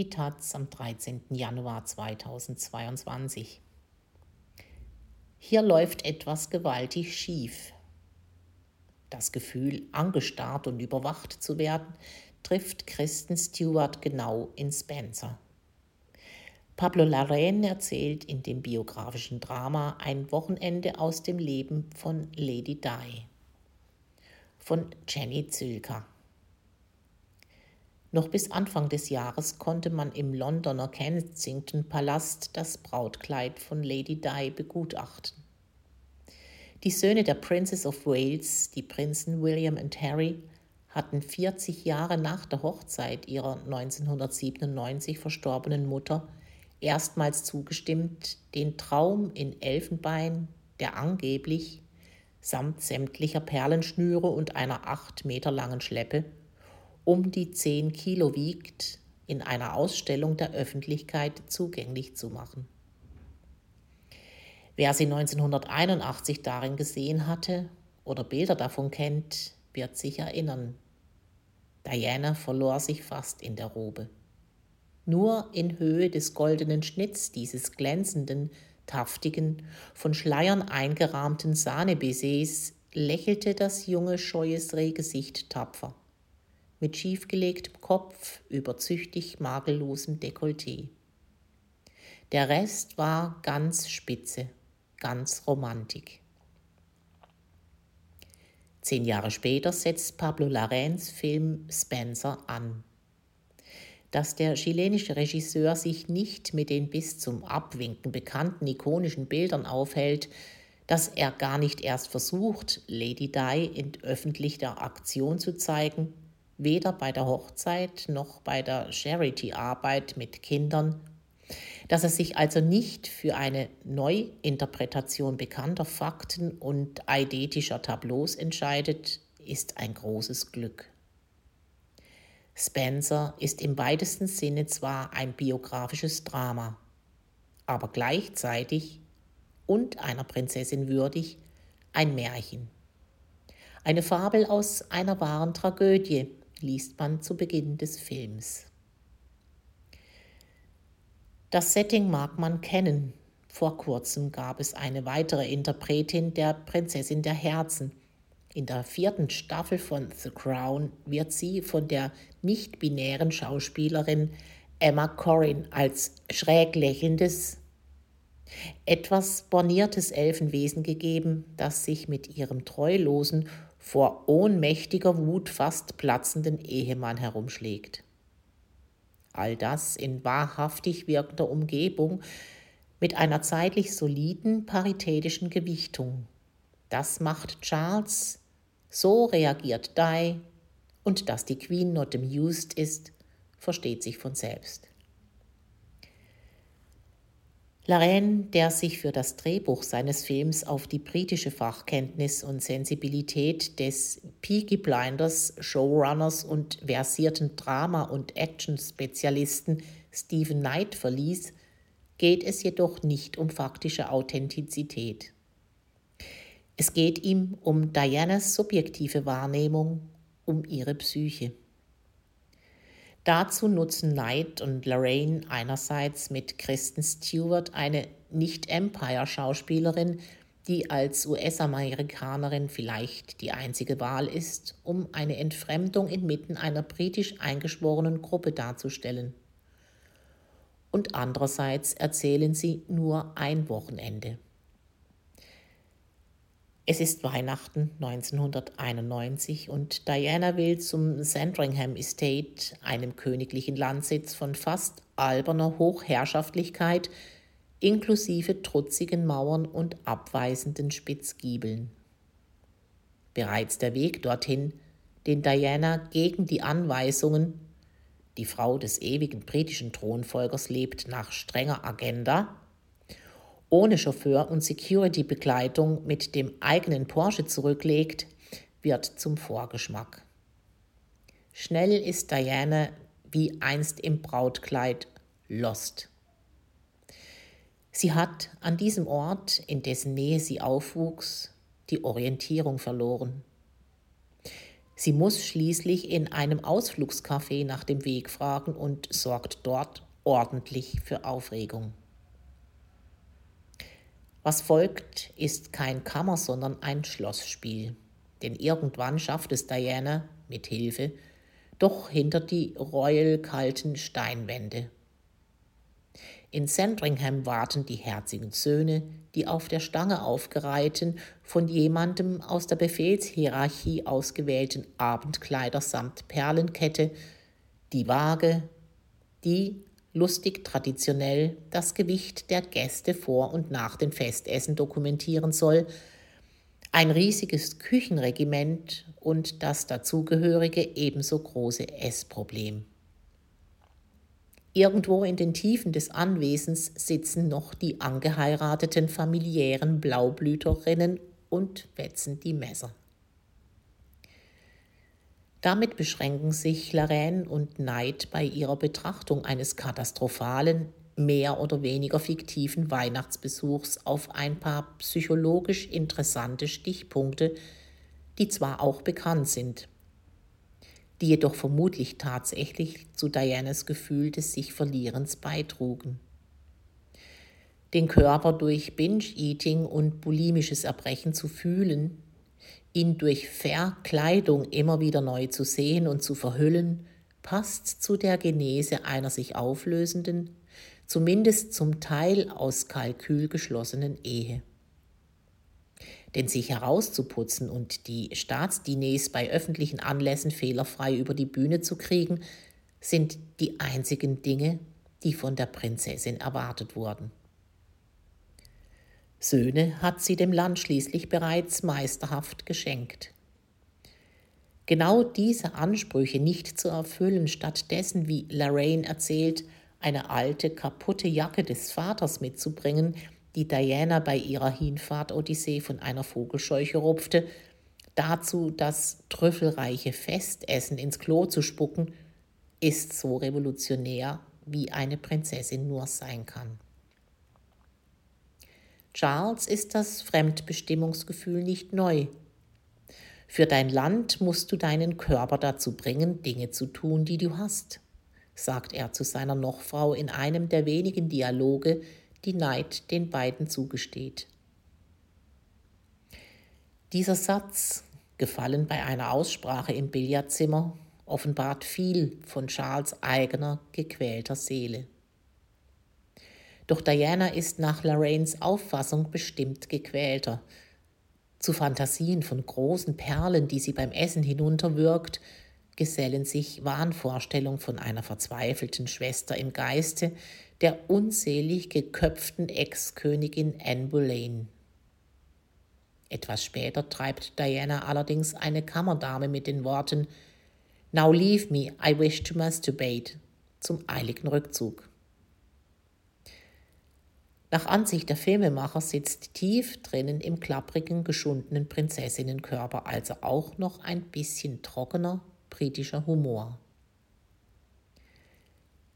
Die Taz am 13. Januar 2022. Hier läuft etwas gewaltig schief. Das Gefühl, angestarrt und überwacht zu werden, trifft Kristen Stewart genau in Spencer. Pablo Larraín erzählt in dem biografischen Drama ein Wochenende aus dem Leben von Lady Di von Jenny Zülker. Noch bis Anfang des Jahres konnte man im Londoner Kensington Palast das Brautkleid von Lady Di begutachten. Die Söhne der Princess of Wales, die Prinzen William und Harry, hatten 40 Jahre nach der Hochzeit ihrer 1997 verstorbenen Mutter erstmals zugestimmt, den Traum in Elfenbein, der angeblich samt sämtlicher Perlenschnüre und einer acht Meter langen Schleppe um die zehn Kilo wiegt, in einer Ausstellung der Öffentlichkeit zugänglich zu machen. Wer sie 1981 darin gesehen hatte oder Bilder davon kennt, wird sich erinnern. Diana verlor sich fast in der Robe. Nur in Höhe des goldenen Schnitts dieses glänzenden, taftigen, von Schleiern eingerahmten Sahnebaisers lächelte das junge, scheues Rehgesicht tapfer, mit schiefgelegtem Kopf über züchtig makellosem Dekolleté. Der Rest war ganz spitze, ganz Romantik. Zehn Jahre später setzt Pablo Larrains Film Spencer an dass der chilenische Regisseur sich nicht mit den bis zum Abwinken bekannten ikonischen Bildern aufhält, dass er gar nicht erst versucht, Lady Di in öffentlicher Aktion zu zeigen, weder bei der Hochzeit noch bei der Charity-Arbeit mit Kindern, dass er sich also nicht für eine Neuinterpretation bekannter Fakten und eidetischer Tableaus entscheidet, ist ein großes Glück. Spencer ist im weitesten Sinne zwar ein biografisches Drama, aber gleichzeitig und einer Prinzessin würdig ein Märchen. Eine Fabel aus einer wahren Tragödie liest man zu Beginn des Films. Das Setting mag man kennen. Vor kurzem gab es eine weitere Interpretin der Prinzessin der Herzen, in der vierten Staffel von The Crown wird sie von der nicht-binären Schauspielerin Emma Corrin als schräg lächelndes, etwas borniertes Elfenwesen gegeben, das sich mit ihrem treulosen, vor ohnmächtiger Wut fast platzenden Ehemann herumschlägt. All das in wahrhaftig wirkender Umgebung mit einer zeitlich soliden paritätischen Gewichtung. Das macht Charles so reagiert Di und dass die Queen not amused ist, versteht sich von selbst. Lorraine, der sich für das Drehbuch seines Films auf die britische Fachkenntnis und Sensibilität des Peaky Blinders, Showrunners und versierten Drama- und Action-Spezialisten Stephen Knight verließ, geht es jedoch nicht um faktische Authentizität. Es geht ihm um Dianas subjektive Wahrnehmung, um ihre Psyche. Dazu nutzen Knight und Lorraine einerseits mit Kristen Stewart eine Nicht-Empire-Schauspielerin, die als US-Amerikanerin vielleicht die einzige Wahl ist, um eine Entfremdung inmitten einer britisch eingeschworenen Gruppe darzustellen. Und andererseits erzählen sie nur ein Wochenende. Es ist Weihnachten 1991 und Diana will zum Sandringham Estate, einem königlichen Landsitz von fast alberner Hochherrschaftlichkeit, inklusive trutzigen Mauern und abweisenden Spitzgiebeln. Bereits der Weg dorthin, den Diana gegen die Anweisungen, die Frau des ewigen britischen Thronfolgers lebt nach strenger Agenda, ohne Chauffeur und Security-Begleitung mit dem eigenen Porsche zurücklegt, wird zum Vorgeschmack. Schnell ist Diane wie einst im Brautkleid lost. Sie hat an diesem Ort, in dessen Nähe sie aufwuchs, die Orientierung verloren. Sie muss schließlich in einem Ausflugscafé nach dem Weg fragen und sorgt dort ordentlich für Aufregung. Was folgt, ist kein Kammer, sondern ein Schlossspiel. Denn irgendwann schafft es Diana mit Hilfe doch hinter die royal kalten Steinwände. In Sandringham warten die herzigen Söhne, die auf der Stange aufgereihten, von jemandem aus der Befehlshierarchie ausgewählten Abendkleider samt Perlenkette, die Waage, die lustig traditionell das Gewicht der Gäste vor und nach dem Festessen dokumentieren soll, ein riesiges Küchenregiment und das dazugehörige ebenso große Essproblem. Irgendwo in den Tiefen des Anwesens sitzen noch die angeheirateten familiären Blaublüterinnen und wetzen die Messer. Damit beschränken sich Lorraine und Neid bei ihrer Betrachtung eines katastrophalen, mehr oder weniger fiktiven Weihnachtsbesuchs auf ein paar psychologisch interessante Stichpunkte, die zwar auch bekannt sind, die jedoch vermutlich tatsächlich zu Dianas Gefühl des sich Verlierens beitrugen. Den Körper durch Binge-Eating und bulimisches Erbrechen zu fühlen, ihn durch Verkleidung immer wieder neu zu sehen und zu verhüllen, passt zu der Genese einer sich auflösenden, zumindest zum Teil aus Kalkül geschlossenen Ehe. Denn sich herauszuputzen und die Staatsdiners bei öffentlichen Anlässen fehlerfrei über die Bühne zu kriegen, sind die einzigen Dinge, die von der Prinzessin erwartet wurden. Söhne hat sie dem Land schließlich bereits meisterhaft geschenkt. Genau diese Ansprüche nicht zu erfüllen, stattdessen, wie Lorraine erzählt, eine alte, kaputte Jacke des Vaters mitzubringen, die Diana bei ihrer Hinfahrt-Odyssee von einer Vogelscheuche rupfte, dazu das trüffelreiche Festessen ins Klo zu spucken, ist so revolutionär, wie eine Prinzessin nur sein kann. Charles ist das Fremdbestimmungsgefühl nicht neu. Für dein Land musst du deinen Körper dazu bringen, Dinge zu tun, die du hast, sagt er zu seiner Nochfrau in einem der wenigen Dialoge, die Neid den beiden zugesteht. Dieser Satz, gefallen bei einer Aussprache im Billardzimmer, offenbart viel von Charles eigener gequälter Seele. Doch Diana ist nach Lorraines Auffassung bestimmt gequälter. Zu Fantasien von großen Perlen, die sie beim Essen hinunterwirkt, gesellen sich Wahnvorstellungen von einer verzweifelten Schwester im Geiste, der unzählig geköpften Ex-Königin Anne Boleyn. Etwas später treibt Diana allerdings eine Kammerdame mit den Worten Now leave me, I wish to masturbate zum eiligen Rückzug. Nach Ansicht der Filmemacher sitzt tief drinnen im klapprigen, geschundenen Prinzessinnenkörper also auch noch ein bisschen trockener britischer Humor.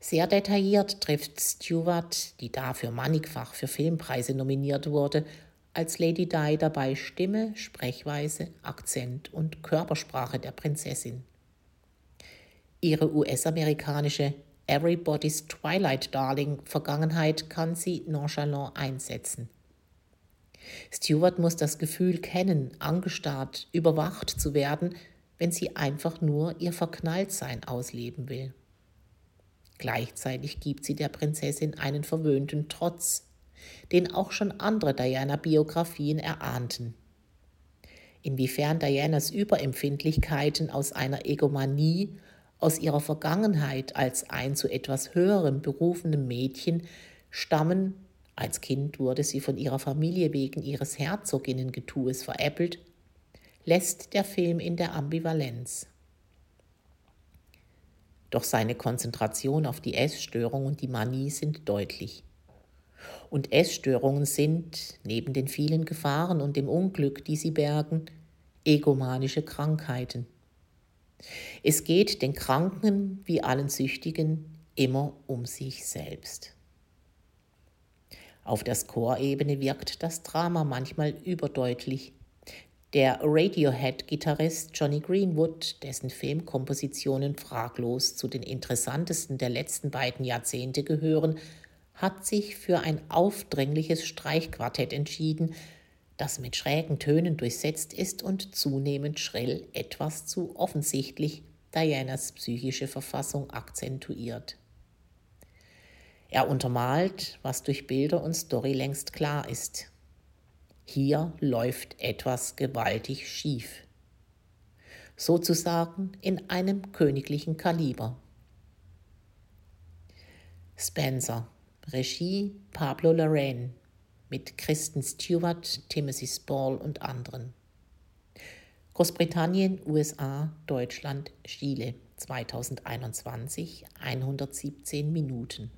Sehr detailliert trifft Stewart, die dafür mannigfach für Filmpreise nominiert wurde, als Lady Di dabei Stimme, Sprechweise, Akzent und Körpersprache der Prinzessin. Ihre US-amerikanische Everybody's Twilight Darling Vergangenheit kann sie nonchalant einsetzen. Stewart muss das Gefühl kennen, angestarrt, überwacht zu werden, wenn sie einfach nur ihr Verknalltsein ausleben will. Gleichzeitig gibt sie der Prinzessin einen verwöhnten Trotz, den auch schon andere Diana-Biografien erahnten. Inwiefern Dianas Überempfindlichkeiten aus einer Egomanie, aus ihrer Vergangenheit als ein zu etwas höherem berufenem Mädchen stammen, als Kind wurde sie von ihrer Familie wegen ihres Herzoginnengetues veräppelt, lässt der Film in der Ambivalenz. Doch seine Konzentration auf die Essstörung und die Manie sind deutlich. Und Essstörungen sind, neben den vielen Gefahren und dem Unglück, die sie bergen, egomanische Krankheiten. Es geht den Kranken wie allen Süchtigen immer um sich selbst. Auf der Score-Ebene wirkt das Drama manchmal überdeutlich. Der Radiohead-Gitarrist Johnny Greenwood, dessen Filmkompositionen fraglos zu den interessantesten der letzten beiden Jahrzehnte gehören, hat sich für ein aufdringliches Streichquartett entschieden, das mit schrägen Tönen durchsetzt ist und zunehmend schrill etwas zu offensichtlich Dianas psychische Verfassung akzentuiert. Er untermalt, was durch Bilder und Story längst klar ist. Hier läuft etwas gewaltig schief. Sozusagen in einem königlichen Kaliber. Spencer, Regie Pablo Larraine, mit Kristen Stewart, Timothy Spall und anderen. Großbritannien, USA, Deutschland, Chile 2021 117 Minuten.